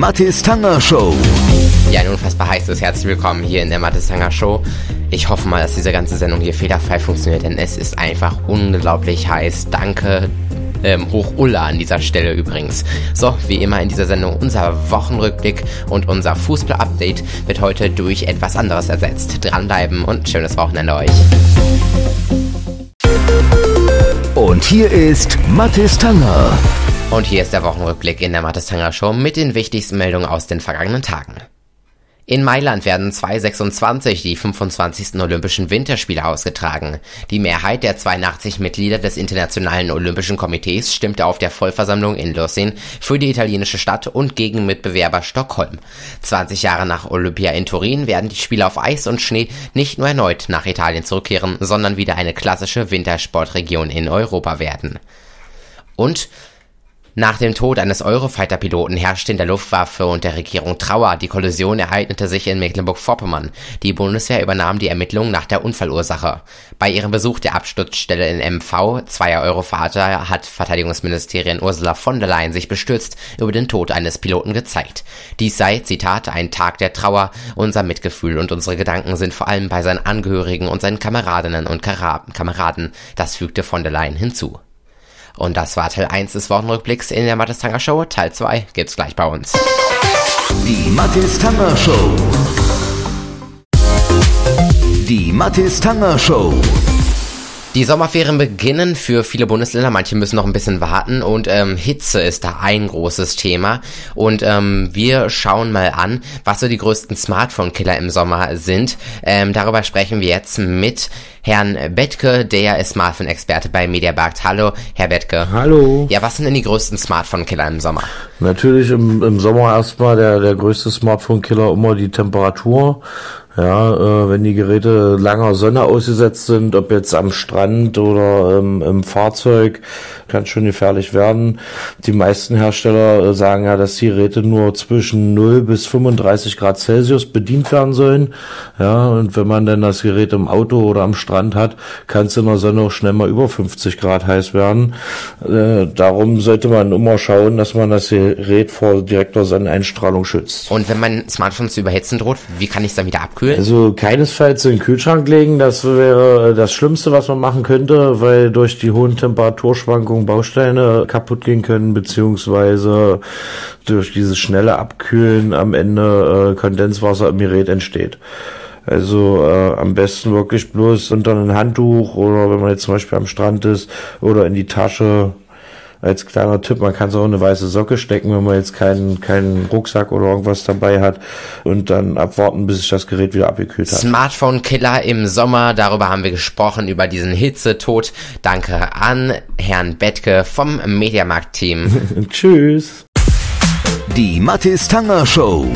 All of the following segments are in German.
Mathis Tanger Show. Ja, ein unfassbar heißes Herzlich willkommen hier in der Mathis Tanger Show. Ich hoffe mal, dass diese ganze Sendung hier fehlerfrei funktioniert, denn es ist einfach unglaublich heiß. Danke, ähm, hoch Ulla an dieser Stelle übrigens. So, wie immer in dieser Sendung unser Wochenrückblick und unser Fußball-Update wird heute durch etwas anderes ersetzt. Dranbleiben und schönes Wochenende euch. Und hier ist Mathis Tanger. Und hier ist der Wochenrückblick in der Mathis Tanger Show mit den wichtigsten Meldungen aus den vergangenen Tagen. In Mailand werden 2026 die 25. Olympischen Winterspiele ausgetragen. Die Mehrheit der 82 Mitglieder des Internationalen Olympischen Komitees stimmte auf der Vollversammlung in Lucin für die italienische Stadt und gegen Mitbewerber Stockholm. 20 Jahre nach Olympia in Turin werden die Spiele auf Eis und Schnee nicht nur erneut nach Italien zurückkehren, sondern wieder eine klassische Wintersportregion in Europa werden. Und nach dem Tod eines Eurofighter-Piloten herrschte in der Luftwaffe und der Regierung Trauer. Die Kollision ereignete sich in Mecklenburg-Vorpommern. Die Bundeswehr übernahm die Ermittlungen nach der Unfallursache. Bei ihrem Besuch der Absturzstelle in MV, zweier Eurofighter, hat Verteidigungsministerin Ursula von der Leyen sich bestürzt über den Tod eines Piloten gezeigt. Dies sei, Zitat, ein Tag der Trauer, unser Mitgefühl und unsere Gedanken sind vor allem bei seinen Angehörigen und seinen Kameradinnen und Kameraden. Das fügte von der Leyen hinzu. Und das war Teil 1 des Wochenrückblicks in der Mathis Tanger Show. Teil 2 gibt's gleich bei uns. Die Mathis Tanger Show. Die Mathis Tanger Show. Die Sommerferien beginnen für viele Bundesländer, manche müssen noch ein bisschen warten und ähm, Hitze ist da ein großes Thema und ähm, wir schauen mal an, was so die größten Smartphone-Killer im Sommer sind. Ähm, darüber sprechen wir jetzt mit Herrn Bettke, der ist Smartphone-Experte bei Mediamarkt. Hallo, Herr Bettke. Hallo. Ja, was sind denn die größten Smartphone-Killer im Sommer? Natürlich im, im Sommer erstmal der, der größte Smartphone-Killer immer die Temperatur. Ja, äh, wenn die Geräte langer Sonne ausgesetzt sind, ob jetzt am Strand oder ähm, im Fahrzeug, kann schon gefährlich werden. Die meisten Hersteller äh, sagen ja, dass die Geräte nur zwischen 0 bis 35 Grad Celsius bedient werden sollen. Ja, und wenn man dann das Gerät im Auto oder am Strand hat, kann es in der Sonne auch schnell mal über 50 Grad heiß werden. Äh, darum sollte man immer schauen, dass man das Gerät vor direkter Sonneneinstrahlung schützt. Und wenn mein Smartphone zu überhitzen droht, wie kann ich es dann wieder abkühlen? Also keinesfalls in den Kühlschrank legen, das wäre das Schlimmste, was man machen könnte, weil durch die hohen Temperaturschwankungen Bausteine kaputt gehen können, beziehungsweise durch dieses schnelle Abkühlen am Ende äh, Kondenswasser im Gerät entsteht. Also äh, am besten wirklich bloß unter ein Handtuch oder wenn man jetzt zum Beispiel am Strand ist oder in die Tasche als kleiner Tipp, man kann so eine weiße Socke stecken, wenn man jetzt keinen, keinen Rucksack oder irgendwas dabei hat und dann abwarten, bis sich das Gerät wieder abgekühlt hat. Smartphone-Killer im Sommer, darüber haben wir gesprochen, über diesen Hitzetod. Danke an Herrn Bettke vom Mediamarkt-Team. Tschüss. Die Mathis Tanger Show.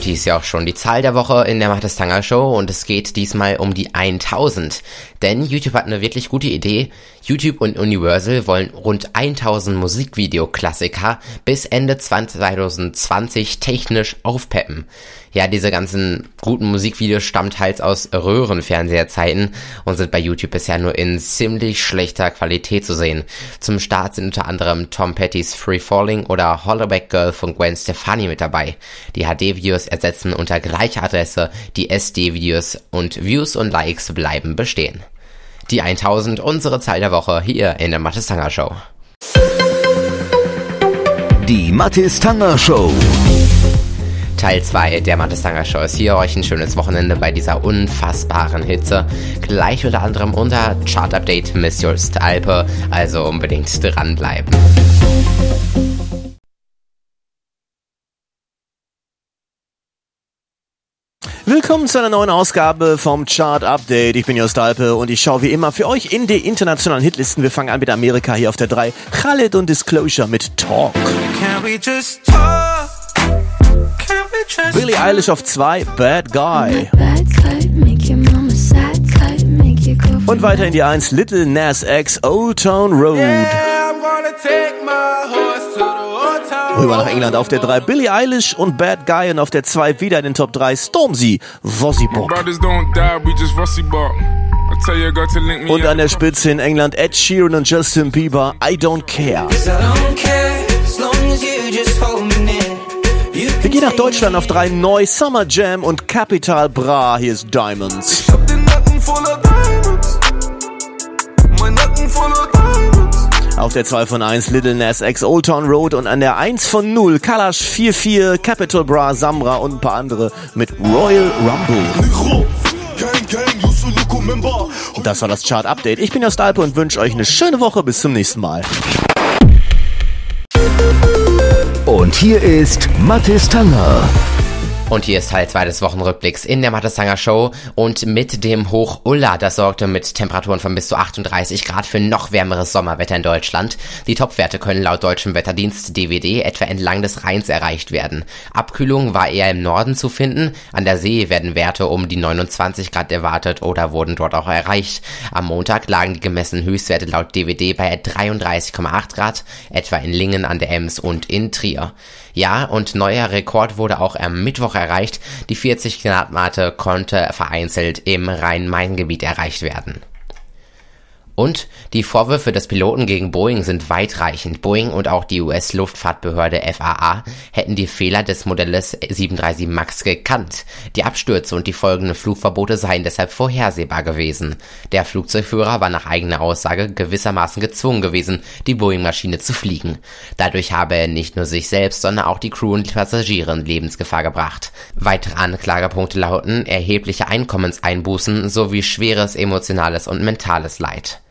Und die ist ja auch schon die Zahl der Woche in der Macht Tanger Show und es geht diesmal um die 1000. Denn YouTube hat eine wirklich gute Idee. YouTube und Universal wollen rund 1000 Musikvideoklassiker bis Ende 2020 technisch aufpeppen. Ja, diese ganzen guten Musikvideos stammen teils aus Röhrenfernseherzeiten und sind bei YouTube bisher nur in ziemlich schlechter Qualität zu sehen. Zum Start sind unter anderem Tom Petty's Free Falling oder Hollowback Girl von Gwen Stefani mit dabei. Die HD-Videos ersetzen unter gleicher Adresse die SD-Videos und Views und Likes bleiben bestehen. Die 1000, unsere Zahl der Woche hier in der Mathis Tanger Show. Die Mathis Tanger Show. Teil 2 der Mathis Tanger Show ist hier. Euch ein schönes Wochenende bei dieser unfassbaren Hitze. Gleich unter anderem unser Chart-Update Miss Just Alpe, also unbedingt dranbleiben. Willkommen zu einer neuen Ausgabe vom Chart Update. Ich bin Jost Alpe und ich schaue wie immer für euch in die internationalen Hitlisten. Wir fangen an mit Amerika hier auf der 3. Khaled und Disclosure mit Talk. Billie Eilish auf 2, Bad Guy. Und weiter in die 1, Little Nas X, Old Town Road. Rüber nach England auf der 3 Billie Eilish und Bad Guy und auf der 2 wieder in den Top 3 Stormzy, Vossybop. Und an der Spitze in England Ed Sheeran und Justin Bieber, I Don't Care. Gehen nach Deutschland auf drei neu Summer Jam und Capital Bra. Hier ist Diamonds. Ich hab den Nacken voller Diamonds. Mein Nacken voller Diamonds. Auf der 2 von 1 Little Nas X Old Town Road und an der 1 von 0 Kalash 44 Capital Bra Samra und ein paar andere mit Royal Rumble. Das war das Chart Update. Ich bin Jostalpe und wünsche euch eine schöne Woche. Bis zum nächsten Mal. Und hier ist Mathis Tanger. Und hier ist Teil 2 des Wochenrückblicks in der Mattesanger Show und mit dem Hoch Ulla, das sorgte mit Temperaturen von bis zu 38 Grad für noch wärmeres Sommerwetter in Deutschland. Die Topwerte können laut deutschem Wetterdienst DWD etwa entlang des Rheins erreicht werden. Abkühlung war eher im Norden zu finden, an der See werden Werte um die 29 Grad erwartet oder wurden dort auch erreicht. Am Montag lagen die gemessenen Höchstwerte laut DWD bei 33,8 Grad, etwa in Lingen an der Ems und in Trier. Ja, und neuer Rekord wurde auch am Mittwoch erreicht. Die 40 Grad Marke konnte vereinzelt im Rhein-Main-Gebiet erreicht werden. Und die Vorwürfe des Piloten gegen Boeing sind weitreichend. Boeing und auch die US-Luftfahrtbehörde FAA hätten die Fehler des Modells 737 MAX gekannt. Die Abstürze und die folgenden Flugverbote seien deshalb vorhersehbar gewesen. Der Flugzeugführer war nach eigener Aussage gewissermaßen gezwungen gewesen, die Boeing-Maschine zu fliegen. Dadurch habe er nicht nur sich selbst, sondern auch die Crew und Passagiere in Lebensgefahr gebracht. Weitere Anklagepunkte lauten erhebliche Einkommenseinbußen sowie schweres emotionales und mentales Leid.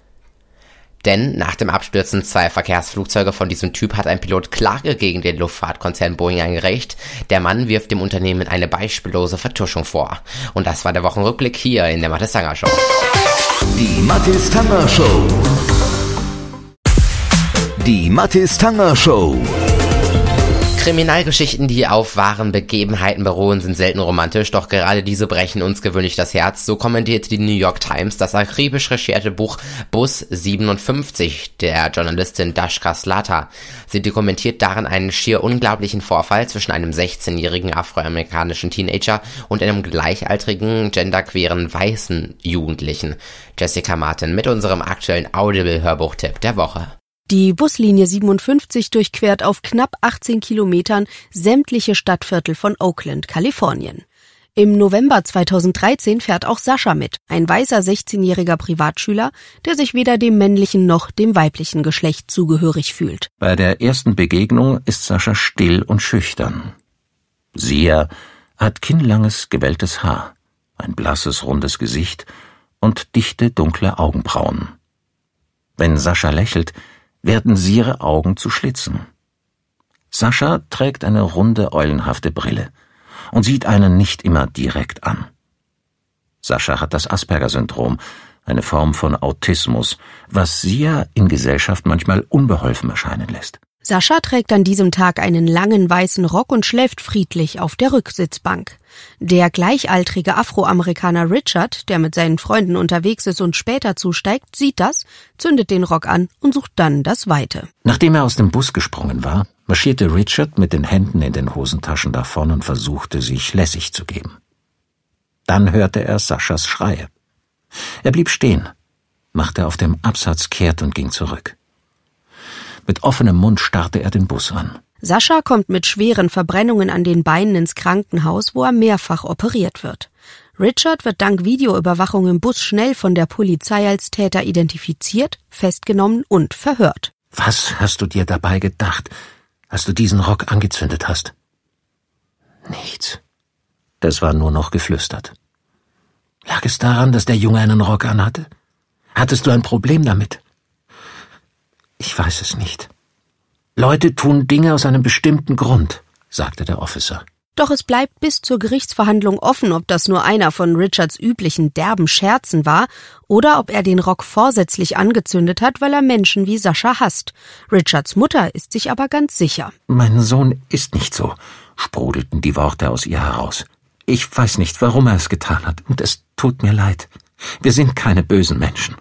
Denn nach dem Abstürzen zweier Verkehrsflugzeuge von diesem Typ hat ein Pilot Klage gegen den Luftfahrtkonzern Boeing eingereicht. Der Mann wirft dem Unternehmen eine beispiellose Vertuschung vor. Und das war der Wochenrückblick hier in der Mathis Sanger Show. Die Mathis Tanger Show. Die Mathis Tanger Show. Kriminalgeschichten, die auf wahren Begebenheiten beruhen, sind selten romantisch, doch gerade diese brechen uns gewöhnlich das Herz. So kommentiert die New York Times das akribisch recherchierte Buch Bus 57 der Journalistin Dashka Slata. Sie dokumentiert darin einen schier unglaublichen Vorfall zwischen einem 16-jährigen afroamerikanischen Teenager und einem gleichaltrigen, genderqueeren weißen Jugendlichen. Jessica Martin mit unserem aktuellen Audible-Hörbuchtipp der Woche. Die Buslinie 57 durchquert auf knapp 18 Kilometern sämtliche Stadtviertel von Oakland, Kalifornien. Im November 2013 fährt auch Sascha mit, ein weißer 16-jähriger Privatschüler, der sich weder dem männlichen noch dem weiblichen Geschlecht zugehörig fühlt. Bei der ersten Begegnung ist Sascha still und schüchtern. Sia hat kinnlanges, gewelltes Haar, ein blasses, rundes Gesicht und dichte, dunkle Augenbrauen. Wenn Sascha lächelt, werden sie ihre Augen zu Schlitzen. Sascha trägt eine runde, eulenhafte Brille und sieht einen nicht immer direkt an. Sascha hat das Asperger-Syndrom, eine Form von Autismus, was Sia in Gesellschaft manchmal unbeholfen erscheinen lässt. Sascha trägt an diesem Tag einen langen weißen Rock und schläft friedlich auf der Rücksitzbank. Der gleichaltrige Afroamerikaner Richard, der mit seinen Freunden unterwegs ist und später zusteigt, sieht das, zündet den Rock an und sucht dann das Weite. Nachdem er aus dem Bus gesprungen war, marschierte Richard mit den Händen in den Hosentaschen davon und versuchte, sich lässig zu geben. Dann hörte er Saschas Schreie. Er blieb stehen, machte auf dem Absatz kehrt und ging zurück. Mit offenem Mund starrte er den Bus an. Sascha kommt mit schweren Verbrennungen an den Beinen ins Krankenhaus, wo er mehrfach operiert wird. Richard wird dank Videoüberwachung im Bus schnell von der Polizei als Täter identifiziert, festgenommen und verhört. Was hast du dir dabei gedacht, als du diesen Rock angezündet hast? Nichts. Das war nur noch geflüstert. Lag es daran, dass der Junge einen Rock anhatte? Hattest du ein Problem damit? Ich weiß es nicht. Leute tun Dinge aus einem bestimmten Grund, sagte der Officer. Doch es bleibt bis zur Gerichtsverhandlung offen, ob das nur einer von Richards üblichen derben Scherzen war oder ob er den Rock vorsätzlich angezündet hat, weil er Menschen wie Sascha hasst. Richards Mutter ist sich aber ganz sicher. Mein Sohn ist nicht so, sprudelten die Worte aus ihr heraus. Ich weiß nicht, warum er es getan hat, und es tut mir leid. Wir sind keine bösen Menschen.